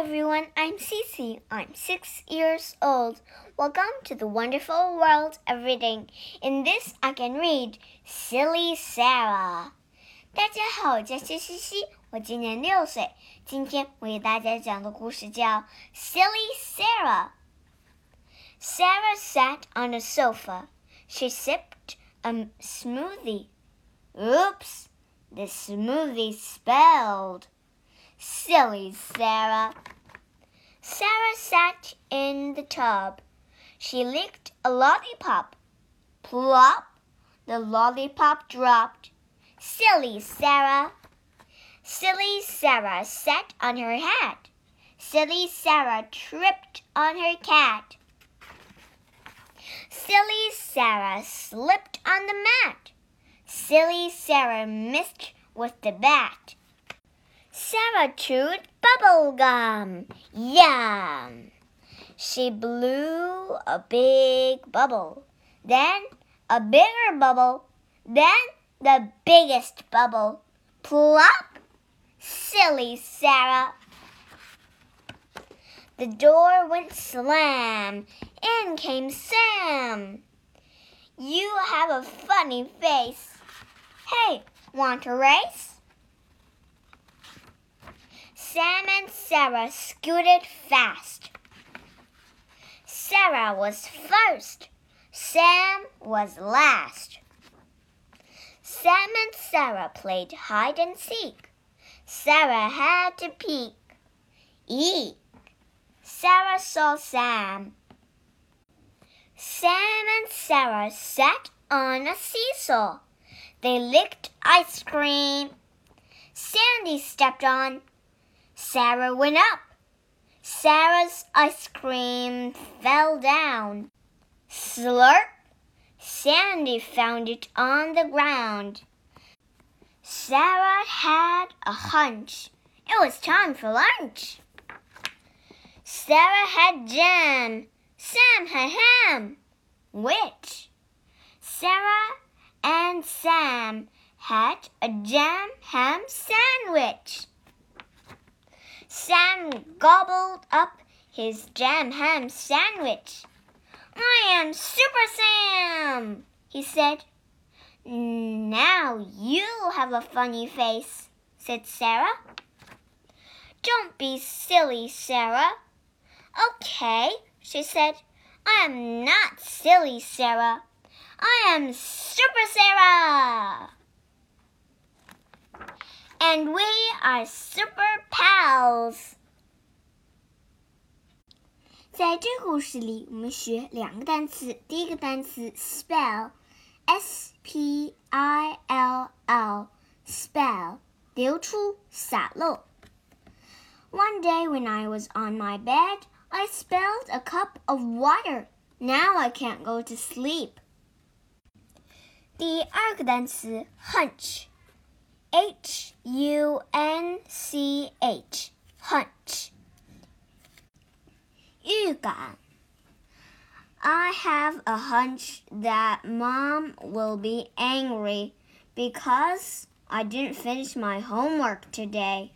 everyone, I'm Cece. I'm six years old. Welcome to the wonderful world of reading. In this, I can read Silly Sara. 大家好，我叫西西西，我今年六岁。今天为大家讲的故事叫 Silly Sara. Sara sat on a sofa. She sipped a smoothie. Oops, the smoothie spilled. Silly Sara. Sara sat in the tub. She licked a lollipop. Plop! The lollipop dropped. Silly Sara. Silly Sara sat on her hat. Silly Sara tripped on her cat. Silly Sara slipped on the mat. Silly Sara missed with the bat. Sara chewed bubble gum. Yum! She blew a big bubble, then a bigger bubble, then the biggest bubble. Plop! Silly Sara. The door went slam. In came Sam. You have a funny face. Hey, want a race? Sam and Sara scooted fast. Sara was first. Sam was last. Sam and Sara played hide and seek. Sara had to peek. Eek! Sara saw Sam. Sam and Sara sat on a seesaw. They licked ice cream. Sandy stepped on. Sara went up. Sara's ice cream fell down. Slurp! Sandy found it on the ground. Sara had a hunch. It was time for lunch. Sara had jam. Sam had ham. Which? Sara and Sam had a jam ham sandwich. Sam gobbled up his jam ham sandwich. I am Super Sam, he said. Now you have a funny face, said Sara. Don't be silly, Sara. Okay, she said. I am not silly, Sara. I am Super Sara. And we are super pals. 在这个故事里，我们学两个单词。第一个单词 spell，s p i l l，spell，流出、洒漏。One day when I was on my bed, I spilled a cup of water. Now I can't go to sleep. 第二个单词 hunch。H U N C H hunch 预 感 I have a hunch that mom will be angry because I didn't finish my homework today.